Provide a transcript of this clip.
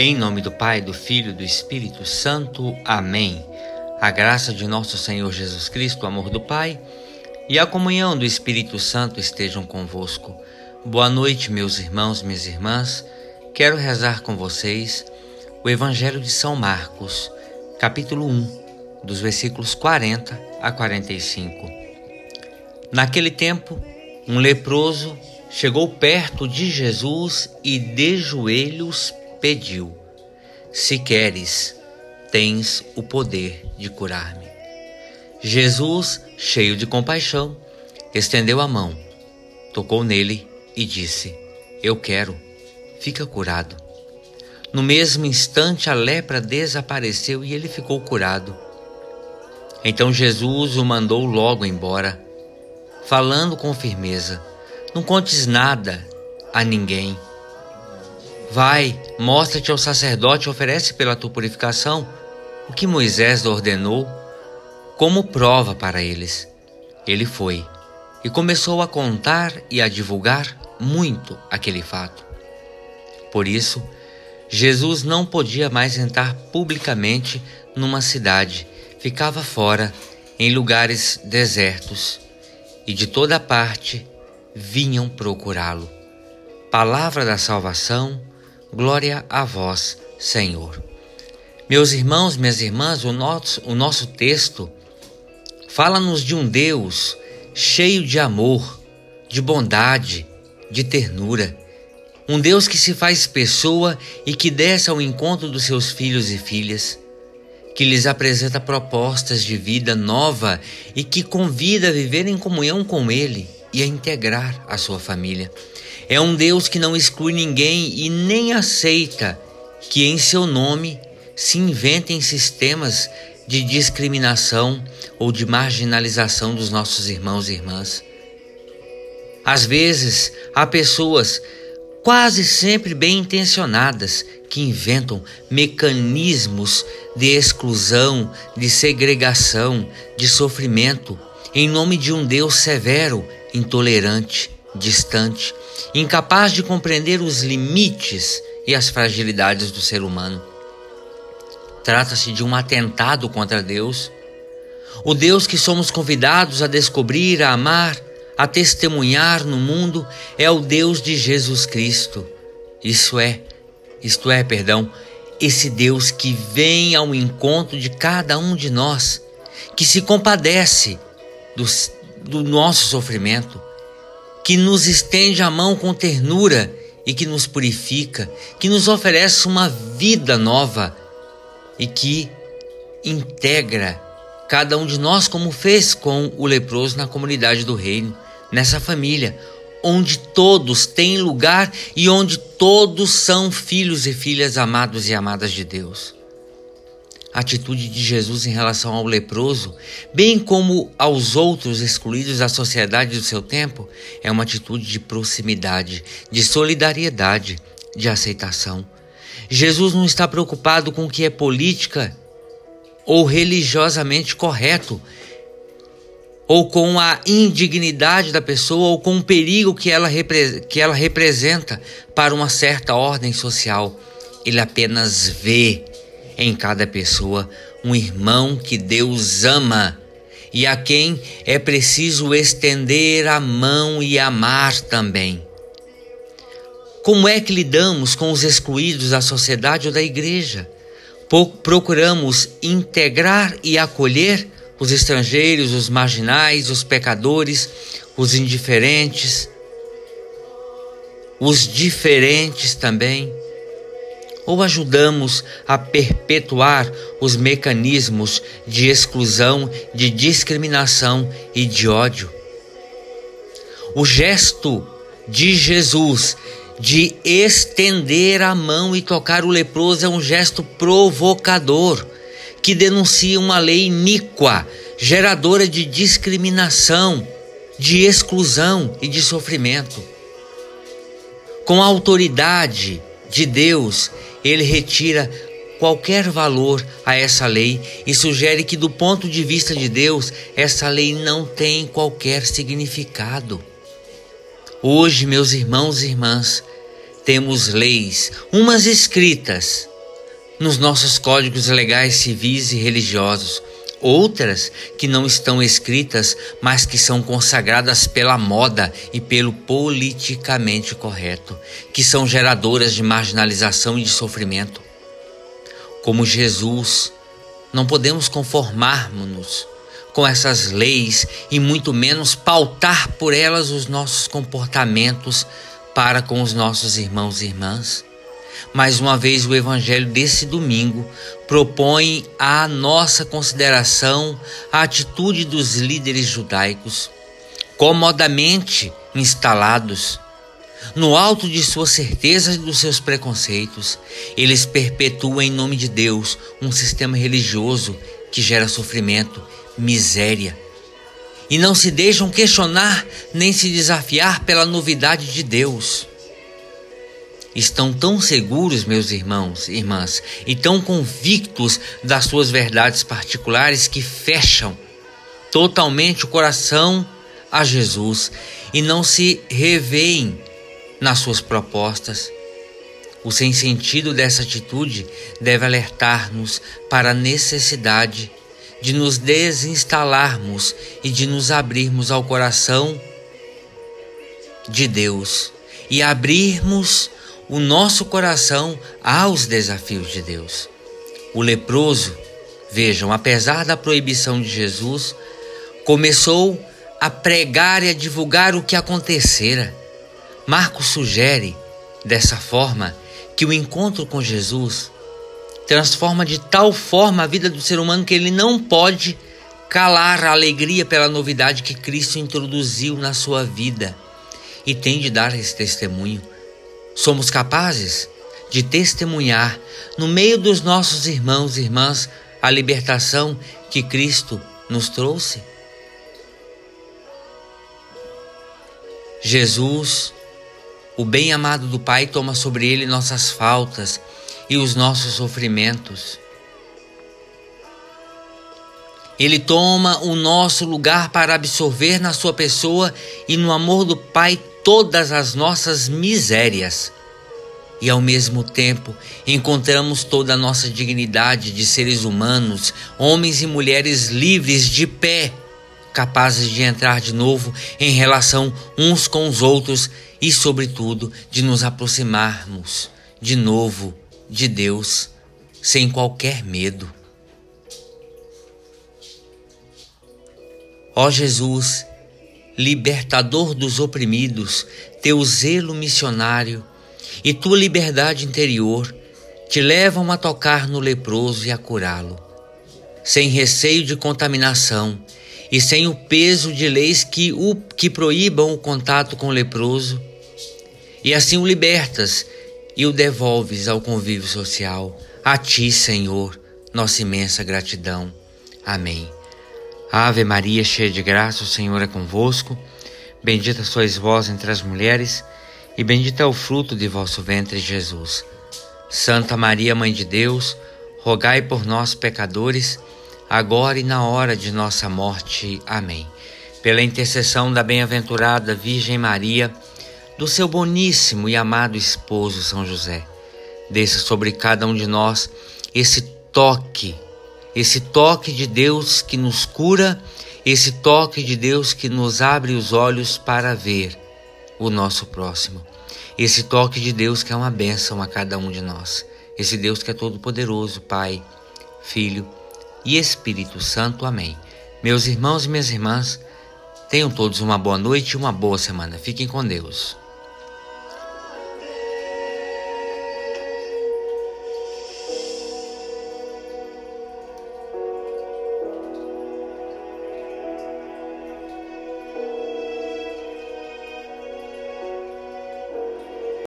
Em nome do Pai, do Filho e do Espírito Santo. Amém. A graça de nosso Senhor Jesus Cristo, o amor do Pai e a comunhão do Espírito Santo estejam convosco. Boa noite, meus irmãos, minhas irmãs. Quero rezar com vocês o Evangelho de São Marcos, capítulo 1, dos versículos 40 a 45. Naquele tempo, um leproso chegou perto de Jesus e de joelhos pediu: Se queres, tens o poder de curar-me. Jesus, cheio de compaixão, estendeu a mão, tocou nele e disse: Eu quero, fica curado. No mesmo instante, a lepra desapareceu e ele ficou curado. Então Jesus o mandou logo embora, falando com firmeza: Não contes nada a ninguém Vai, mostra-te ao sacerdote e oferece pela tua purificação o que Moisés ordenou como prova para eles. Ele foi e começou a contar e a divulgar muito aquele fato. Por isso, Jesus não podia mais entrar publicamente numa cidade, ficava fora, em lugares desertos, e de toda parte vinham procurá-lo. Palavra da salvação, Glória a vós, Senhor. Meus irmãos, minhas irmãs, o nosso, o nosso texto fala-nos de um Deus cheio de amor, de bondade, de ternura. Um Deus que se faz pessoa e que desce ao encontro dos seus filhos e filhas, que lhes apresenta propostas de vida nova e que convida a viver em comunhão com Ele e a integrar a sua família. É um Deus que não exclui ninguém e nem aceita que em seu nome se inventem sistemas de discriminação ou de marginalização dos nossos irmãos e irmãs. Às vezes, há pessoas, quase sempre bem intencionadas, que inventam mecanismos de exclusão, de segregação, de sofrimento, em nome de um Deus severo, intolerante distante, incapaz de compreender os limites e as fragilidades do ser humano. Trata-se de um atentado contra Deus, o Deus que somos convidados a descobrir, a amar, a testemunhar no mundo é o Deus de Jesus Cristo. Isso é, isto é, perdão, esse Deus que vem ao encontro de cada um de nós, que se compadece do, do nosso sofrimento, que nos estende a mão com ternura e que nos purifica, que nos oferece uma vida nova e que integra cada um de nós, como fez com o leproso na comunidade do reino, nessa família, onde todos têm lugar e onde todos são filhos e filhas amados e amadas de Deus. Atitude de Jesus em relação ao leproso, bem como aos outros excluídos da sociedade do seu tempo, é uma atitude de proximidade, de solidariedade, de aceitação. Jesus não está preocupado com o que é política ou religiosamente correto, ou com a indignidade da pessoa, ou com o perigo que ela, que ela representa para uma certa ordem social. Ele apenas vê em cada pessoa um irmão que Deus ama e a quem é preciso estender a mão e amar também. Como é que lidamos com os excluídos da sociedade ou da igreja? Procuramos integrar e acolher os estrangeiros, os marginais, os pecadores, os indiferentes, os diferentes também ou ajudamos a perpetuar os mecanismos de exclusão, de discriminação e de ódio? O gesto de Jesus de estender a mão e tocar o leproso é um gesto provocador que denuncia uma lei iníqua, geradora de discriminação, de exclusão e de sofrimento. Com autoridade de Deus, ele retira qualquer valor a essa lei e sugere que, do ponto de vista de Deus, essa lei não tem qualquer significado. Hoje, meus irmãos e irmãs, temos leis, umas escritas nos nossos códigos legais civis e religiosos, outras que não estão escritas, mas que são consagradas pela moda e pelo politicamente correto, que são geradoras de marginalização e de sofrimento. Como Jesus, não podemos conformarmos-nos com essas leis e muito menos pautar por elas os nossos comportamentos para com os nossos irmãos e irmãs. Mais uma vez, o Evangelho desse domingo propõe à nossa consideração a atitude dos líderes judaicos, comodamente instalados no alto de suas certezas e dos seus preconceitos. Eles perpetuam em nome de Deus um sistema religioso que gera sofrimento, miséria. E não se deixam questionar nem se desafiar pela novidade de Deus estão tão seguros, meus irmãos e irmãs, e tão convictos das suas verdades particulares que fecham totalmente o coração a Jesus e não se reveem nas suas propostas. O sem sentido dessa atitude deve alertar-nos para a necessidade de nos desinstalarmos e de nos abrirmos ao coração de Deus e abrirmos o nosso coração aos desafios de Deus. O leproso, vejam, apesar da proibição de Jesus, começou a pregar e a divulgar o que acontecera. Marcos sugere, dessa forma, que o encontro com Jesus transforma de tal forma a vida do ser humano que ele não pode calar a alegria pela novidade que Cristo introduziu na sua vida e tem de dar esse testemunho somos capazes de testemunhar no meio dos nossos irmãos e irmãs a libertação que Cristo nos trouxe? Jesus, o bem-amado do Pai, toma sobre ele nossas faltas e os nossos sofrimentos. Ele toma o nosso lugar para absorver na sua pessoa e no amor do Pai todas as nossas misérias. E ao mesmo tempo encontramos toda a nossa dignidade de seres humanos, homens e mulheres livres de pé, capazes de entrar de novo em relação uns com os outros e, sobretudo, de nos aproximarmos de novo de Deus sem qualquer medo. Ó Jesus, libertador dos oprimidos, teu zelo missionário e tua liberdade interior te levam a tocar no leproso e a curá-lo, sem receio de contaminação e sem o peso de leis que, o, que proíbam o contato com o leproso, e assim o libertas e o devolves ao convívio social. A ti, Senhor, nossa imensa gratidão. Amém. Ave Maria, cheia de graça, o Senhor é convosco. Bendita sois vós entre as mulheres, e bendito é o fruto de vosso ventre, Jesus. Santa Maria, Mãe de Deus, rogai por nós, pecadores, agora e na hora de nossa morte. Amém. Pela intercessão da bem-aventurada Virgem Maria, do seu boníssimo e amado esposo São José, desça sobre cada um de nós esse toque esse toque de Deus que nos cura, esse toque de Deus que nos abre os olhos para ver o nosso próximo. Esse toque de Deus que é uma bênção a cada um de nós. Esse Deus que é todo-poderoso, Pai, Filho e Espírito Santo. Amém. Meus irmãos e minhas irmãs, tenham todos uma boa noite e uma boa semana. Fiquem com Deus.